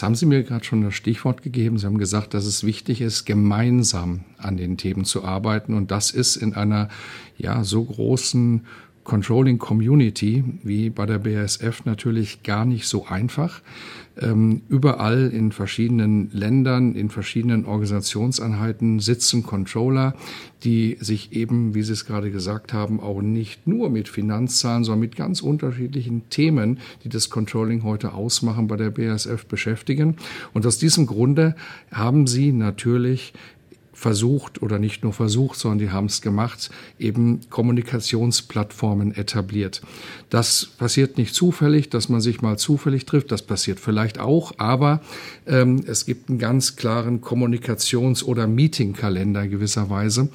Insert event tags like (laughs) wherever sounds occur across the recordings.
Jetzt haben Sie mir gerade schon das Stichwort gegeben. Sie haben gesagt, dass es wichtig ist, gemeinsam an den Themen zu arbeiten. Und das ist in einer ja so großen Controlling Community wie bei der BASF natürlich gar nicht so einfach. Ähm, überall in verschiedenen Ländern, in verschiedenen Organisationseinheiten sitzen Controller, die sich eben, wie Sie es gerade gesagt haben, auch nicht nur mit Finanzzahlen, sondern mit ganz unterschiedlichen Themen, die das Controlling heute ausmachen, bei der BASF beschäftigen. Und aus diesem Grunde haben Sie natürlich versucht oder nicht nur versucht, sondern die haben es gemacht, eben Kommunikationsplattformen etabliert. Das passiert nicht zufällig, dass man sich mal zufällig trifft, das passiert vielleicht auch, aber ähm, es gibt einen ganz klaren Kommunikations- oder Meetingkalender gewisserweise.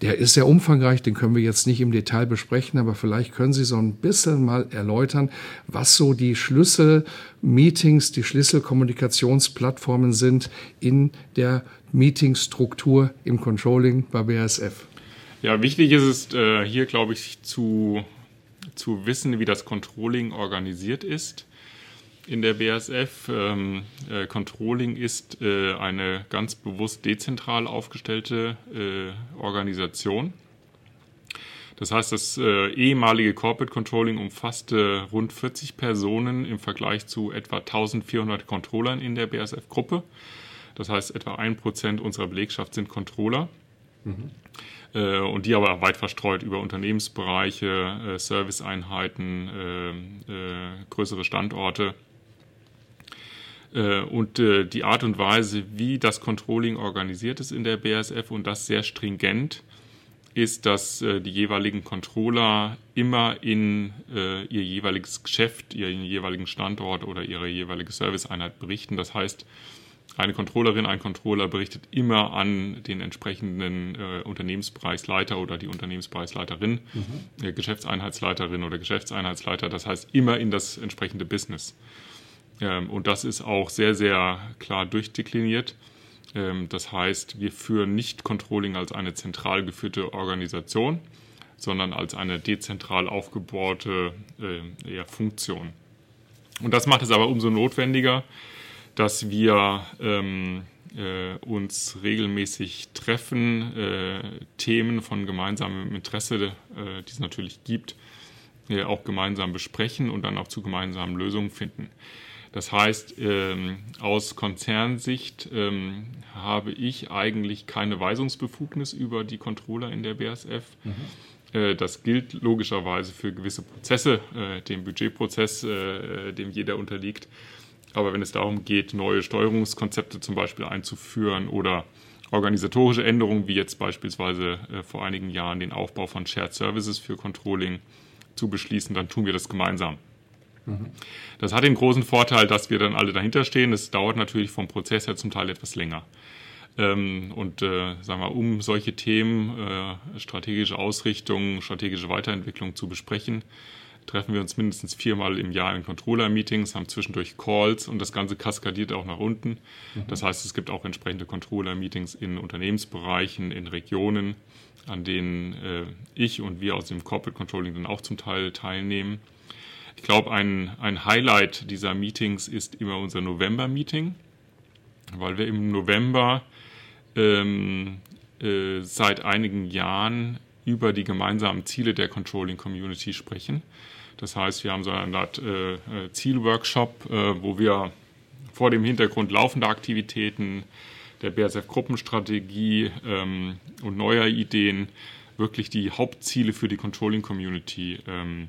Der ist sehr umfangreich, den können wir jetzt nicht im Detail besprechen, aber vielleicht können Sie so ein bisschen mal erläutern, was so die Schlüsselmeetings, die Schlüsselkommunikationsplattformen sind in der Meetingstruktur im Controlling bei BASF. Ja, wichtig ist es äh, hier, glaube ich, zu, zu wissen, wie das Controlling organisiert ist in der BASF. Ähm, äh, Controlling ist äh, eine ganz bewusst dezentral aufgestellte äh, Organisation. Das heißt, das äh, ehemalige Corporate Controlling umfasste rund 40 Personen im Vergleich zu etwa 1400 Controllern in der BASF-Gruppe. Das heißt, etwa ein Prozent unserer Belegschaft sind Controller. Mhm. Äh, und die aber weit verstreut über Unternehmensbereiche, äh, Serviceeinheiten, größere Standorte. Äh, und äh, die Art und Weise, wie das Controlling organisiert ist in der BASF und das sehr stringent, ist, dass die jeweiligen Controller immer in ihr jeweiliges Geschäft, ihren jeweiligen Standort oder ihre jeweilige Serviceeinheit berichten. Das heißt, eine Controllerin, ein Controller berichtet immer an den entsprechenden äh, Unternehmensbereichsleiter oder die Unternehmensbereichsleiterin, mhm. äh, Geschäftseinheitsleiterin oder Geschäftseinheitsleiter, das heißt immer in das entsprechende Business. Ähm, und das ist auch sehr, sehr klar durchdekliniert. Ähm, das heißt, wir führen nicht Controlling als eine zentral geführte Organisation, sondern als eine dezentral aufgebaute äh, eher Funktion. Und das macht es aber umso notwendiger, dass wir ähm, äh, uns regelmäßig treffen, äh, Themen von gemeinsamem Interesse, äh, die es natürlich gibt, äh, auch gemeinsam besprechen und dann auch zu gemeinsamen Lösungen finden. Das heißt, ähm, aus Konzernsicht ähm, habe ich eigentlich keine Weisungsbefugnis über die Controller in der BASF. Mhm. Äh, das gilt logischerweise für gewisse Prozesse, äh, dem Budgetprozess, dem jeder unterliegt. Aber wenn es darum geht, neue Steuerungskonzepte zum Beispiel einzuführen oder organisatorische Änderungen, wie jetzt beispielsweise äh, vor einigen Jahren den Aufbau von Shared Services für Controlling zu beschließen, dann tun wir das gemeinsam. Das hat den großen Vorteil, dass wir dann alle dahinter stehen. Es dauert natürlich vom Prozess her zum Teil etwas länger. Ähm, und äh, sagen wir, um solche Themen, äh, strategische Ausrichtung, strategische Weiterentwicklung zu besprechen, treffen wir uns mindestens viermal im Jahr in Controller-Meetings, haben zwischendurch Calls und das Ganze kaskadiert auch nach unten. Das heißt, es gibt auch entsprechende Controller-Meetings in Unternehmensbereichen, in Regionen, an denen äh, ich und wir aus dem Corporate Controlling dann auch zum Teil teilnehmen. Ich glaube, ein, ein Highlight dieser Meetings ist immer unser November-Meeting, weil wir im November ähm, äh, seit einigen Jahren über die gemeinsamen Ziele der Controlling Community sprechen. Das heißt, wir haben so eine Art äh, äh, Zielworkshop, äh, wo wir vor dem Hintergrund laufender Aktivitäten, der BASF-Gruppenstrategie ähm, und neuer Ideen wirklich die Hauptziele für die Controlling Community ähm,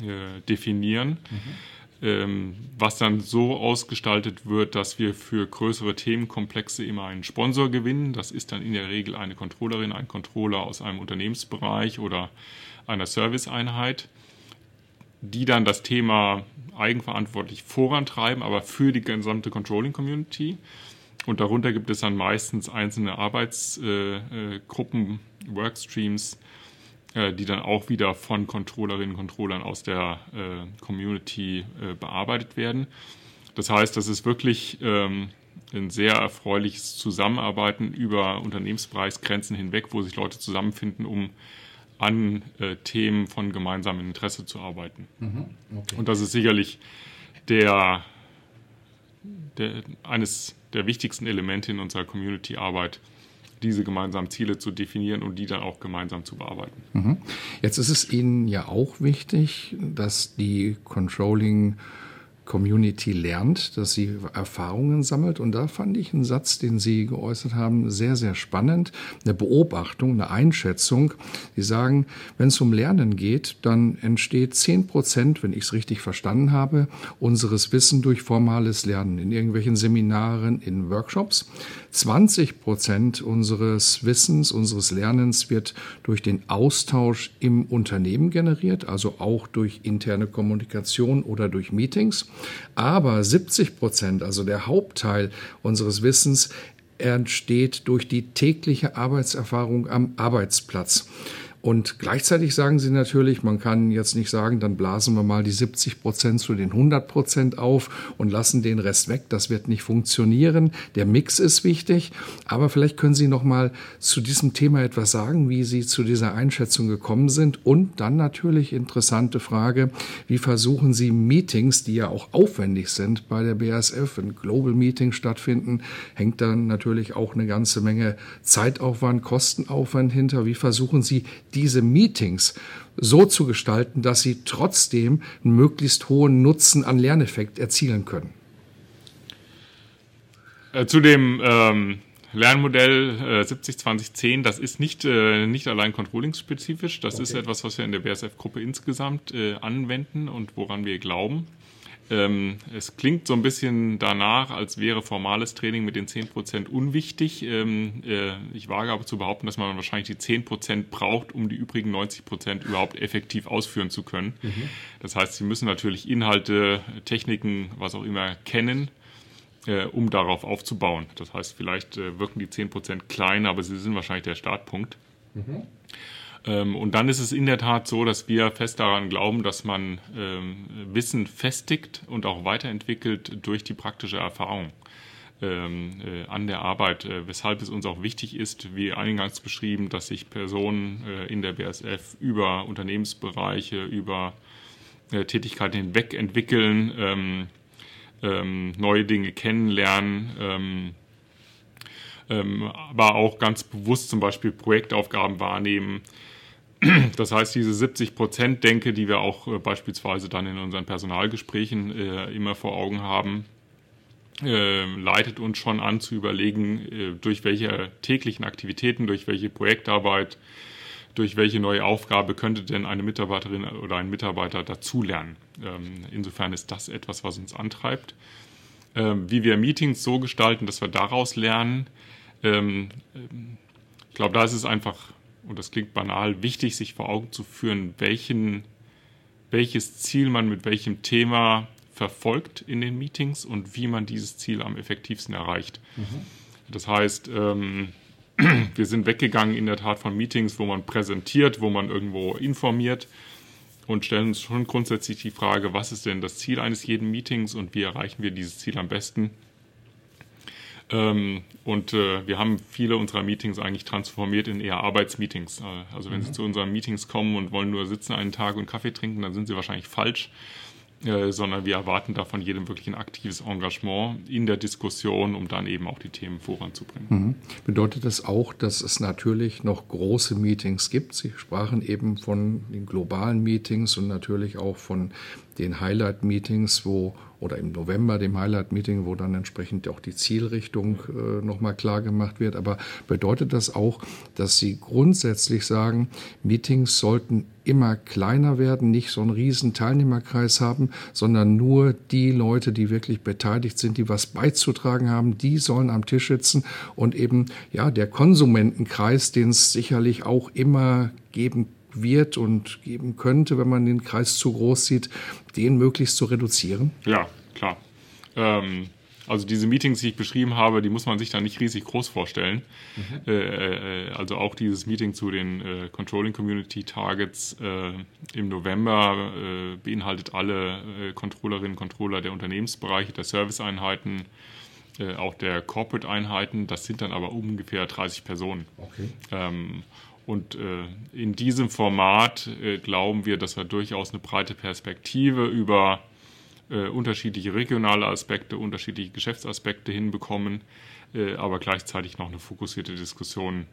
äh, definieren. Mhm. Ähm, was dann so ausgestaltet wird, dass wir für größere Themenkomplexe immer einen Sponsor gewinnen. Das ist dann in der Regel eine Controllerin, ein Controller aus einem Unternehmensbereich oder einer Serviceeinheit, die dann das Thema eigenverantwortlich vorantreiben, aber für die gesamte Controlling-Community. Und darunter gibt es dann meistens einzelne Arbeitsgruppen, äh, äh, Workstreams, äh, die dann auch wieder von Controllerinnen und Controllern aus der äh, Community äh, bearbeitet werden. Das heißt, das ist wirklich ähm, ein sehr erfreuliches Zusammenarbeiten über Unternehmensbereichsgrenzen hinweg, wo sich Leute zusammenfinden, um an äh, Themen von gemeinsamem Interesse zu arbeiten. Mhm, okay. Und das ist sicherlich der, der, eines der wichtigsten Elemente in unserer Community-Arbeit, diese gemeinsamen Ziele zu definieren und die dann auch gemeinsam zu bearbeiten. Mhm. Jetzt ist es Ihnen ja auch wichtig, dass die Controlling Community lernt, dass sie Erfahrungen sammelt. Und da fand ich einen Satz, den Sie geäußert haben, sehr, sehr spannend. Eine Beobachtung, eine Einschätzung. Sie sagen, wenn es um Lernen geht, dann entsteht zehn Prozent, wenn ich es richtig verstanden habe, unseres Wissen durch formales Lernen in irgendwelchen Seminaren, in Workshops. 20 Prozent unseres Wissens, unseres Lernens wird durch den Austausch im Unternehmen generiert, also auch durch interne Kommunikation oder durch Meetings. Aber 70 Prozent, also der Hauptteil unseres Wissens, entsteht durch die tägliche Arbeitserfahrung am Arbeitsplatz. Und gleichzeitig sagen sie natürlich, man kann jetzt nicht sagen, dann blasen wir mal die 70 Prozent zu den 100 Prozent auf und lassen den Rest weg. Das wird nicht funktionieren. Der Mix ist wichtig. Aber vielleicht können Sie noch mal zu diesem Thema etwas sagen, wie Sie zu dieser Einschätzung gekommen sind. Und dann natürlich interessante Frage, wie versuchen Sie Meetings, die ja auch aufwendig sind bei der BASF, wenn Global Meetings stattfinden, hängt dann natürlich auch eine ganze Menge Zeitaufwand, Kostenaufwand hinter. Wie versuchen Sie diese Meetings so zu gestalten, dass sie trotzdem einen möglichst hohen Nutzen an Lerneffekt erzielen können? Äh, zu dem ähm, Lernmodell äh, 70-20-10, das ist nicht, äh, nicht allein controlling-spezifisch, das okay. ist etwas, was wir in der BSF-Gruppe insgesamt äh, anwenden und woran wir glauben. Ähm, es klingt so ein bisschen danach, als wäre formales Training mit den 10% unwichtig. Ähm, äh, ich wage aber zu behaupten, dass man wahrscheinlich die 10% braucht, um die übrigen 90% überhaupt effektiv ausführen zu können. Mhm. Das heißt, Sie müssen natürlich Inhalte, Techniken, was auch immer kennen, äh, um darauf aufzubauen. Das heißt, vielleicht äh, wirken die 10% klein, aber sie sind wahrscheinlich der Startpunkt. Mhm. Ähm, und dann ist es in der Tat so, dass wir fest daran glauben, dass man ähm, Wissen festigt und auch weiterentwickelt durch die praktische Erfahrung ähm, äh, an der Arbeit, äh, weshalb es uns auch wichtig ist, wie eingangs beschrieben, dass sich Personen äh, in der BSF über Unternehmensbereiche, über Tätigkeiten hinweg entwickeln, neue Dinge kennenlernen, aber auch ganz bewusst zum Beispiel Projektaufgaben wahrnehmen, (clears throat) das heißt, diese 70-Prozent-Denke, die wir auch äh, beispielsweise dann in unseren Personalgesprächen äh, immer vor Augen haben, äh, leitet uns schon an zu überlegen, durch welche täglichen Aktivitäten, durch welche Projektarbeit, durch welche neue Aufgabe könnte denn eine Mitarbeiterin oder ein Mitarbeiter dazulernen. Ähm, insofern ist das etwas, was uns antreibt. Ähm, wie wir Meetings so gestalten, dass wir daraus lernen, ähm ich glaube, da ist es einfach und das klingt banal, wichtig, sich vor Augen zu führen, welchen, welches Ziel man mit welchem Thema verfolgt in den Meetings und wie man dieses Ziel am effektivsten erreicht. Mhm. Das heißt, ähm, (clears throat) wir sind weggegangen in der Tat von Meetings, wo man präsentiert, wo man irgendwo informiert und stellen uns schon grundsätzlich die Frage, was ist denn das Ziel eines jeden Meetings und wie erreichen wir dieses Ziel am besten? Ähm, und äh, wir haben viele unserer Meetings eigentlich transformiert in eher Arbeitsmeetings. Äh, also wenn mhm. Sie zu unseren Meetings kommen und wollen nur sitzen einen Tag und Kaffee trinken, dann sind Sie wahrscheinlich falsch. Äh, sondern wir erwarten da von jedem wirklich ein aktives Engagement in der Diskussion, um dann eben auch die Themen voranzubringen. Mhm. Bedeutet das auch, dass es natürlich noch große Meetings gibt? Sie sprachen eben von den globalen Meetings und natürlich auch von den Highlight-Meetings, wo oder im November dem Highlight-Meeting, wo dann entsprechend auch die Zielrichtung äh, nochmal klar gemacht wird. Aber bedeutet das auch, dass Sie grundsätzlich sagen, Meetings sollten immer kleiner werden, nicht so einen riesen Teilnehmerkreis haben, sondern nur die Leute, die wirklich beteiligt sind, die was beizutragen haben, die sollen am Tisch sitzen und eben ja der Konsumentenkreis, den es sicherlich auch immer geben wird und geben könnte, wenn man den Kreis zu groß sieht, den möglichst zu reduzieren? Ja, klar. Ähm, also diese Meetings, die ich beschrieben habe, die muss man sich da nicht riesig groß vorstellen. Mhm. Äh, äh, also auch dieses Meeting zu den äh, Controlling Community Targets äh, im November äh, beinhaltet alle äh, Controllerinnen und Controller der Unternehmensbereiche, der Serviceeinheiten, auch der Corporate-Einheiten. Das sind dann aber ungefähr 30 Personen. Okay. Ähm, und in diesem Format glauben wir, dass wir durchaus eine breite Perspektive über äh, unterschiedliche regionale Aspekte, unterschiedliche Geschäftsaspekte hinbekommen, äh, aber gleichzeitig noch eine fokussierte Diskussion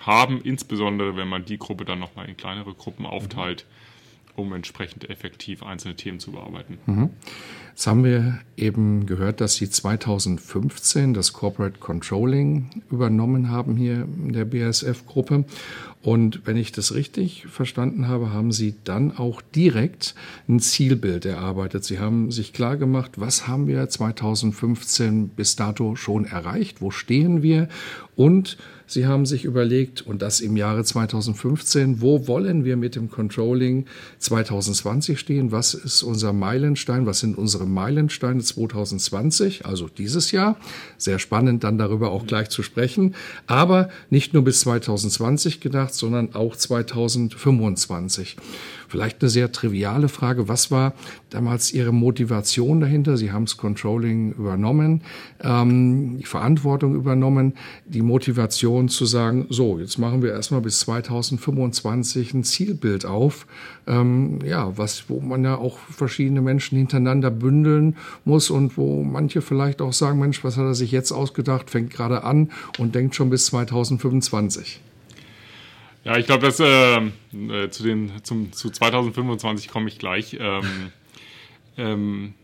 haben, insbesondere wenn man die Gruppe dann nochmal in kleinere Gruppen aufteilt. Mhm um entsprechend effektiv einzelne Themen zu bearbeiten. Mhm. Jetzt haben wir eben gehört, dass Sie 2015 das Corporate Controlling übernommen haben hier in der BASF-Gruppe. Und wenn ich das richtig verstanden habe, haben Sie dann auch direkt ein Zielbild erarbeitet. Sie haben sich klar gemacht, was haben wir 2015 bis dato schon erreicht, wo stehen wir und Sie haben sich überlegt, und das im Jahre 2015, wo wollen wir mit dem Controlling 2020 stehen? Was ist unser Meilenstein? Was sind unsere Meilensteine 2020, also dieses Jahr? Sehr spannend, dann darüber auch gleich zu sprechen. Aber nicht nur bis 2020 gedacht, sondern auch 2025. Vielleicht eine sehr triviale Frage. Was war damals Ihre Motivation dahinter? Sie haben das Controlling übernommen, ähm, die Verantwortung übernommen, die Motivation zu sagen, so, jetzt machen wir erstmal bis 2025 ein Zielbild auf, ähm, ja, was, wo man ja auch verschiedene Menschen hintereinander bündeln muss und wo manche vielleicht auch sagen, Mensch, was hat er sich jetzt ausgedacht, fängt gerade an und denkt schon bis 2025. Ja, ich glaube, dass äh, äh, zu den zum zu 2025 komme ich gleich. Ähm, (laughs) ähm,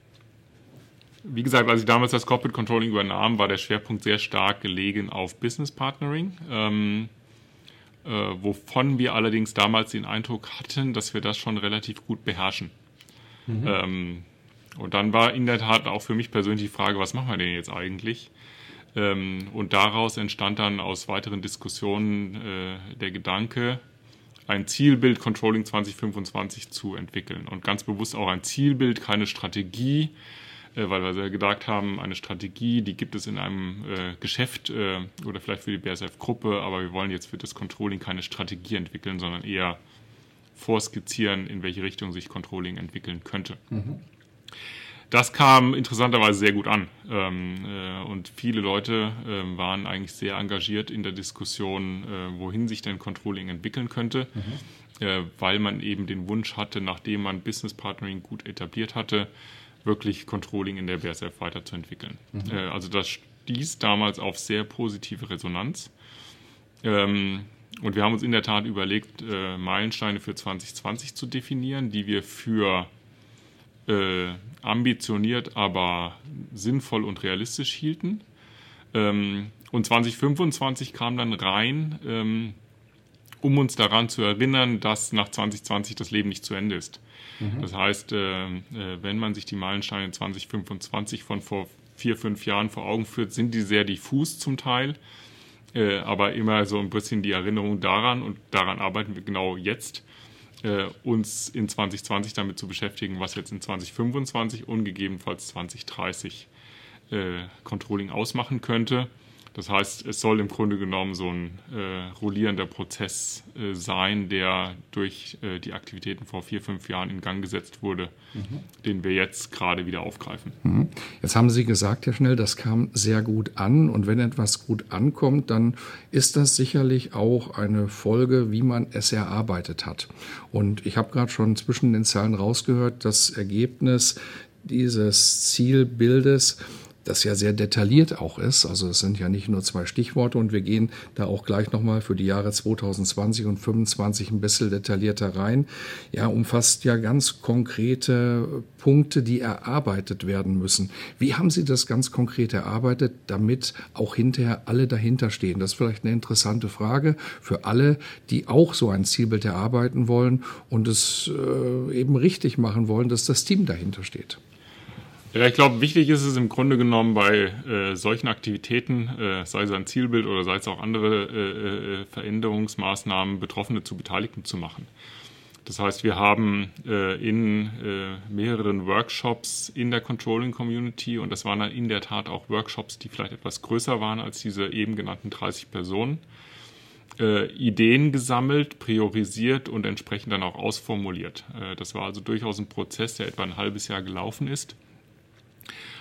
wie gesagt, als ich damals das Corporate Controlling übernahm, war der Schwerpunkt sehr stark gelegen auf Business Partnering, ähm, äh, wovon wir allerdings damals den Eindruck hatten, dass wir das schon relativ gut beherrschen. Mhm. Ähm, und dann war in der Tat auch für mich persönlich die Frage, was machen wir denn jetzt eigentlich? Ähm, und daraus entstand dann aus weiteren Diskussionen äh, der Gedanke, ein Zielbild Controlling 2025 zu entwickeln. Und ganz bewusst auch ein Zielbild, keine Strategie, äh, weil wir gedacht haben, eine Strategie, die gibt es in einem äh, Geschäft äh, oder vielleicht für die BSF-Gruppe, aber wir wollen jetzt für das Controlling keine Strategie entwickeln, sondern eher vorskizzieren, in welche Richtung sich Controlling entwickeln könnte. Mhm. Das kam interessanterweise sehr gut an. Ähm, äh, und viele Leute äh, waren eigentlich sehr engagiert in der Diskussion, äh, wohin sich denn Controlling entwickeln könnte, mhm. Äh, weil man eben den Wunsch hatte, nachdem man Business Partnering gut etabliert hatte, wirklich Controlling in der BSF weiterzuentwickeln. Mhm. Äh, also das stieß damals auf sehr positive Resonanz. Ähm, und wir haben uns in der Tat überlegt, äh, Meilensteine für 2020 zu definieren, die wir für ambitioniert, aber sinnvoll und realistisch hielten. Ähm, und 2025 kam dann rein, ähm, um uns daran zu erinnern, dass nach 2020 das Leben nicht zu Ende ist. Mhm. Das heißt, äh, äh, wenn man sich die Meilensteine 2025 von vor vier, fünf Jahren vor Augen führt, sind die sehr diffus zum Teil, äh, aber immer so ein bisschen die Erinnerung daran und daran arbeiten wir genau jetzt äh, uns in 2020 damit zu beschäftigen, was jetzt in 2025 und gegebenenfalls 2030 äh, Controlling ausmachen könnte. Das heißt, es soll im Grunde genommen so ein äh, rollierender Prozess äh, sein, der durch äh, die Aktivitäten vor vier, fünf Jahren in Gang gesetzt wurde, mhm. den wir jetzt gerade wieder aufgreifen. Mhm. Jetzt haben Sie gesagt, Herr Schnell, das kam sehr gut an. Und wenn etwas gut ankommt, dann ist das sicherlich auch eine Folge, wie man es erarbeitet hat. Und ich habe gerade schon zwischen den Zahlen rausgehört, das Ergebnis dieses Zielbildes, das ja sehr detailliert auch ist. Also es sind ja nicht nur zwei Stichworte und wir gehen da auch gleich nochmal für die Jahre 2020 und 2025 ein bisschen detaillierter rein. Ja, umfasst ja ganz konkrete Punkte, die erarbeitet werden müssen. Wie haben Sie das ganz konkret erarbeitet, damit auch hinterher alle dahinter stehen? Das ist vielleicht eine interessante Frage für alle, die auch so ein Zielbild erarbeiten wollen und es äh, eben richtig machen wollen, dass das Team dahinter steht. Ja, ich glaube, wichtig ist es im Grunde genommen bei äh, solchen Aktivitäten, äh, sei es ein Zielbild oder sei es auch andere äh, äh Veränderungsmaßnahmen, Betroffene zu Beteiligten zu machen. Das heißt, wir haben äh, in äh, mehreren Workshops in der Controlling Community und das waren dann in der Tat auch Workshops, die vielleicht etwas größer waren als diese eben genannten 30 Personen, Ideen gesammelt, priorisiert und entsprechend dann auch ausformuliert. Das war also durchaus ein Prozess, der etwa ein halbes Jahr gelaufen ist.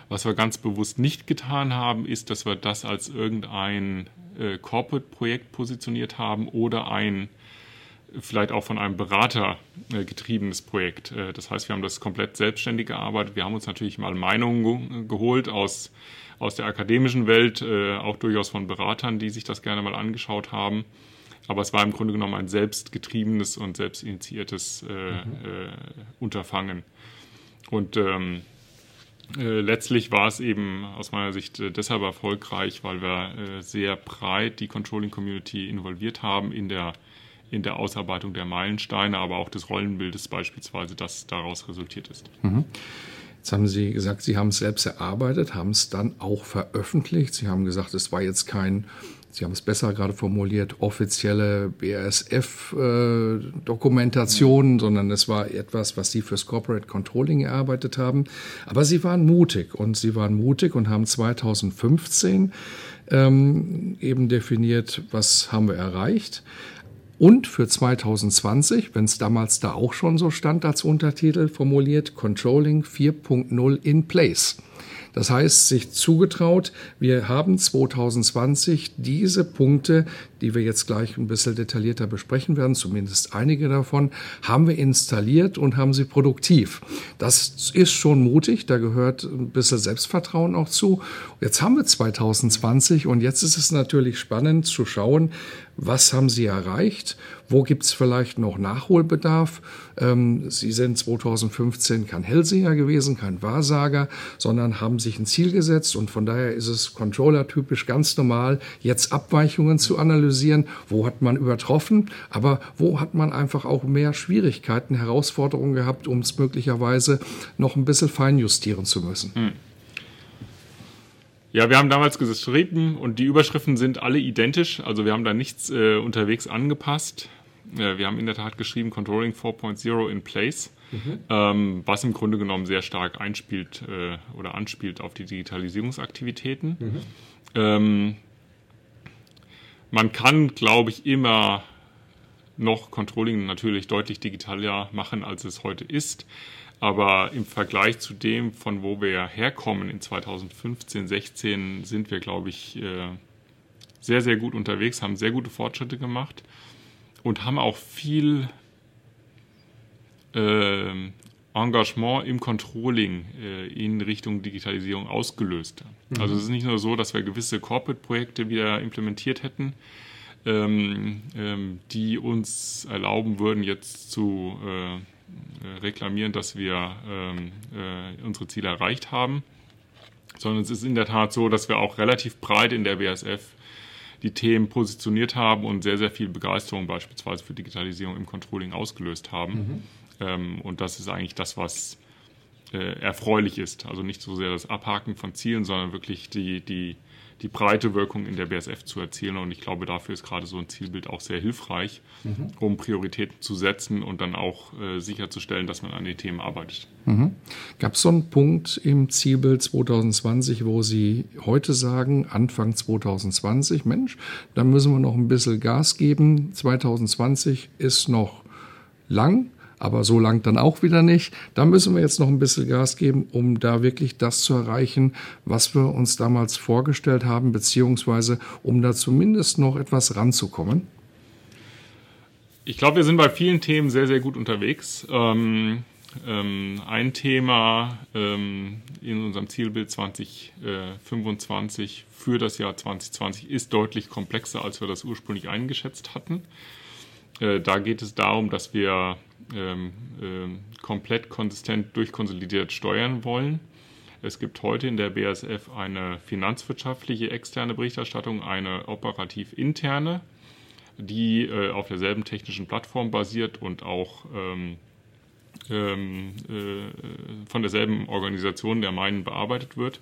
Was wir ganz bewusst nicht getan haben, ist, dass wir das als irgendein äh, Corporate-Projekt positioniert haben oder ein vielleicht auch von einem Berater äh, getriebenes Projekt. Äh, das heißt, wir haben das komplett selbstständig gearbeitet. Wir haben uns natürlich mal Meinungen geholt aus, aus der akademischen Welt, äh, auch durchaus von Beratern, die sich das gerne mal angeschaut haben. Aber es war im Grunde genommen ein selbstgetriebenes und selbstinitiiertes äh, mhm. Unterfangen. Und ähm, äh, letztlich war es eben aus meiner Sicht äh, deshalb erfolgreich, weil wir äh, sehr breit die Controlling Community involviert haben in der in der Ausarbeitung der Meilensteine, aber auch des Rollenbildes beispielsweise, das daraus resultiert ist. Mhm. Jetzt haben Sie gesagt, Sie haben es selbst erarbeitet, haben es dann auch veröffentlicht. Sie haben gesagt, es war jetzt kein, Sie haben es besser gerade formuliert, offizielle BASF-Dokumentation, äh, sondern es war etwas, was Sie fürs Corporate Controlling erarbeitet haben. Aber Sie waren mutig und Sie waren mutig und haben 2015 ähm, eben definiert, was haben wir erreicht. Und für 2020, wenn es damals da auch schon so stand als Untertitel formuliert, Controlling 4.0 in Place. Das heißt, sich zugetraut, wir haben 2020 diese Punkte, die wir jetzt gleich ein bisschen detaillierter besprechen werden, zumindest einige davon, haben wir installiert und haben sie produktiv. Das ist schon mutig, da gehört ein bisschen Selbstvertrauen auch zu. Jetzt haben wir 2020 und jetzt ist es natürlich spannend zu schauen, was haben Sie erreicht? Wo gibt es vielleicht noch Nachholbedarf? Ähm, Sie sind 2015 kein Hellseher gewesen, kein Wahrsager, sondern haben sich ein Ziel gesetzt und von daher ist es Controller-typisch ganz normal, jetzt Abweichungen zu analysieren. Wo hat man übertroffen? Aber wo hat man einfach auch mehr Schwierigkeiten, Herausforderungen gehabt, um es möglicherweise noch ein bisschen feinjustieren zu müssen? Hm. Ja, wir haben damals geschrieben und die Überschriften sind alle identisch. Also wir haben da nichts äh, unterwegs angepasst. Äh, wir haben in der Tat geschrieben Controlling 4.0 in place, mhm. ähm, was im Grunde genommen sehr stark einspielt äh, oder anspielt auf die Digitalisierungsaktivitäten. Mhm. Ähm, man kann, glaube ich, immer noch Controlling natürlich deutlich digitaler machen, als es heute ist. Aber im Vergleich zu dem, von wo wir herkommen in 2015, 16, sind wir, glaube ich, äh, sehr, sehr gut unterwegs, haben sehr gute Fortschritte gemacht und haben auch viel äh, Engagement im Controlling äh, in Richtung Digitalisierung ausgelöst. Mhm. Also es ist nicht nur so, dass wir gewisse Corporate-Projekte wieder implementiert hätten, ähm, ähm, die uns erlauben würden, jetzt zu äh, äh, reklamieren, dass wir ähm, äh, unsere Ziele erreicht haben, sondern es ist in der Tat so, dass wir auch relativ breit in der BSF die Themen positioniert haben und sehr, sehr viel Begeisterung beispielsweise für Digitalisierung im Controlling ausgelöst haben. Mhm. Ähm, und das ist eigentlich das, was äh, erfreulich ist. Also nicht so sehr das Abhaken von Zielen, sondern wirklich die, die die breite Wirkung in der BSF zu erzielen. Und ich glaube, dafür ist gerade so ein Zielbild auch sehr hilfreich, mhm. um Prioritäten zu setzen und dann auch äh, sicherzustellen, dass man an den Themen arbeitet. Mhm. Gab es so einen Punkt im Zielbild 2020, wo Sie heute sagen, Anfang 2020, Mensch, da müssen wir noch ein bisschen Gas geben. 2020 ist noch lang aber so lang dann auch wieder nicht. Da müssen wir jetzt noch ein bisschen Gas geben, um da wirklich das zu erreichen, was wir uns damals vorgestellt haben, beziehungsweise um da zumindest noch etwas ranzukommen. Ich glaube, wir sind bei vielen Themen sehr, sehr gut unterwegs. Ähm, ähm, ein Thema ähm, in unserem Zielbild 2025 für das Jahr 2020 ist deutlich komplexer, als wir das ursprünglich eingeschätzt hatten. Äh, da geht es darum, dass wir ähm, äh, komplett konsistent durchkonsolidiert steuern wollen. Es gibt heute in der BASF eine finanzwirtschaftliche externe Berichterstattung, eine operativ interne, die äh, auf derselben technischen Plattform basiert und auch ähm, ähm, äh, von derselben Organisation der meinen bearbeitet wird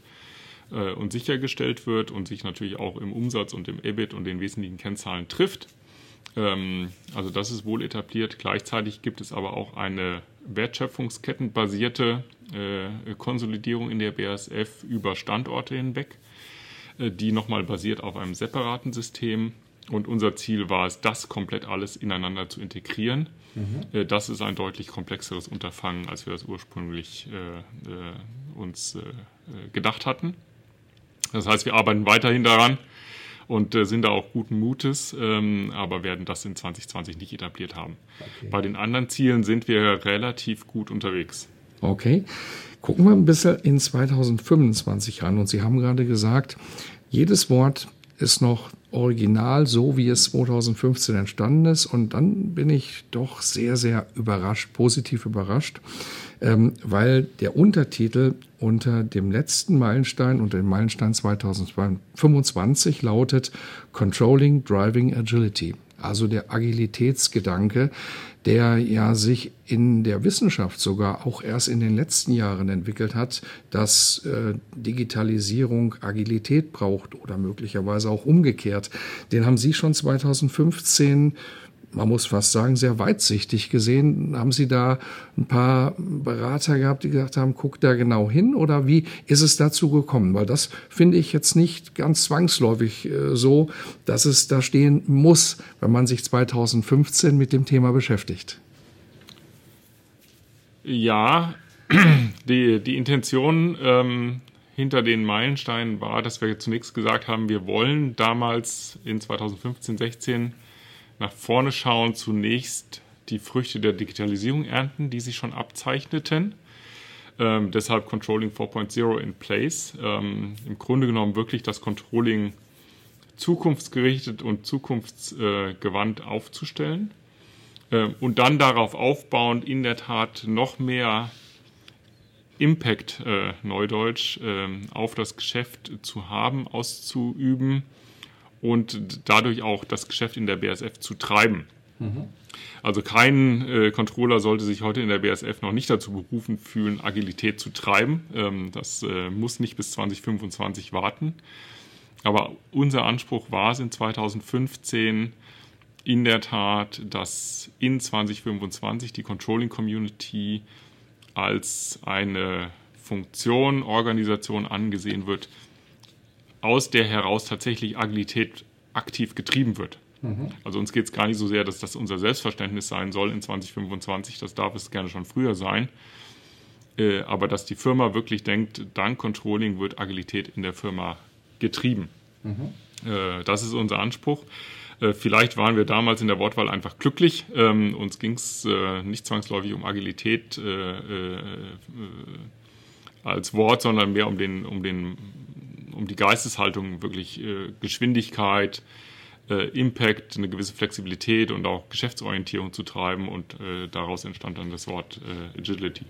äh, und sichergestellt wird und sich natürlich auch im Umsatz und im EBIT und den wesentlichen Kennzahlen trifft. Ähm, also das ist wohl etabliert. Gleichzeitig gibt es aber auch eine wertschöpfungskettenbasierte äh, Konsolidierung in der BASF über Standorte hinweg, äh, die nochmal basiert auf einem separaten System. Und unser Ziel war es, das komplett alles ineinander zu integrieren. Mhm. Äh, das ist ein deutlich komplexeres Unterfangen, als wir das ursprünglich uns gedacht hatten. Das heißt, wir arbeiten weiterhin daran und äh, sind da auch guten Mutes, ähm, aber werden das in 2020 nicht etabliert haben. Okay. Bei den anderen Zielen sind wir relativ gut unterwegs. Okay. Gucken wir ein bisschen in 2025 an. Und Sie haben gerade gesagt, jedes Wort ist noch original, so wie es 2015 entstanden ist. Und dann bin ich doch sehr, sehr überrascht, positiv überrascht, ähm, weil der Untertitel unter dem letzten Meilenstein, unter dem Meilenstein 2025 lautet Controlling Driving Agility. Also der Agilitätsgedanke, der ja sich in der Wissenschaft sogar auch erst in den letzten Jahren entwickelt hat, dass äh, Digitalisierung Agilität braucht oder möglicherweise auch umgekehrt. Den haben Sie schon 2015 man muss fast sagen, sehr weitsichtig gesehen. Haben Sie da ein paar Berater gehabt, die gesagt haben, guck da genau hin? Oder wie ist es dazu gekommen? Weil das finde ich jetzt nicht ganz zwangsläufig äh, so, dass es da stehen muss, wenn man sich 2015 mit dem Thema beschäftigt. Ja, (clears throat) die, die Intention ähm, hinter den Meilensteinen war, dass wir zunächst gesagt haben, wir wollen damals in 2015, 16 nach vorne schauen, zunächst die Früchte der Digitalisierung ernten, die sich schon abzeichneten. Ähm, deshalb Controlling 4.0 in place. Ähm, Im Grunde genommen wirklich das Controlling zukunftsgerichtet und zukunftsgewandt aufzustellen. Ähm, und dann darauf aufbauend in der Tat noch mehr Impact, äh, Neudeutsch, äh, auf das Geschäft zu haben, auszuüben und dadurch auch das Geschäft in der BSF zu treiben. Mhm. Also kein äh, Controller sollte sich heute in der BSF noch nicht dazu berufen fühlen, Agilität zu treiben. Ähm, das äh, muss nicht bis 2025 warten. Aber unser Anspruch war es in 2015 in der Tat, dass in 2025 die Controlling Community als eine Funktion, Organisation angesehen wird, aus der heraus tatsächlich Agilität aktiv getrieben wird. Mhm. Also uns geht es gar nicht so sehr, dass das unser Selbstverständnis sein soll in 2025, das darf es gerne schon früher sein, äh, aber dass die Firma wirklich denkt, dank Controlling wird Agilität in der Firma getrieben. Mhm. Äh, das ist unser Anspruch. Äh, vielleicht waren wir damals in der Wortwahl einfach glücklich. Ähm, uns ging es nicht zwangsläufig um Agilität als Wort, sondern mehr um den, um den um die Geisteshaltung wirklich äh, Geschwindigkeit, äh, Impact, eine gewisse Flexibilität und auch Geschäftsorientierung zu treiben und äh, daraus entstand dann das Wort äh, Agility.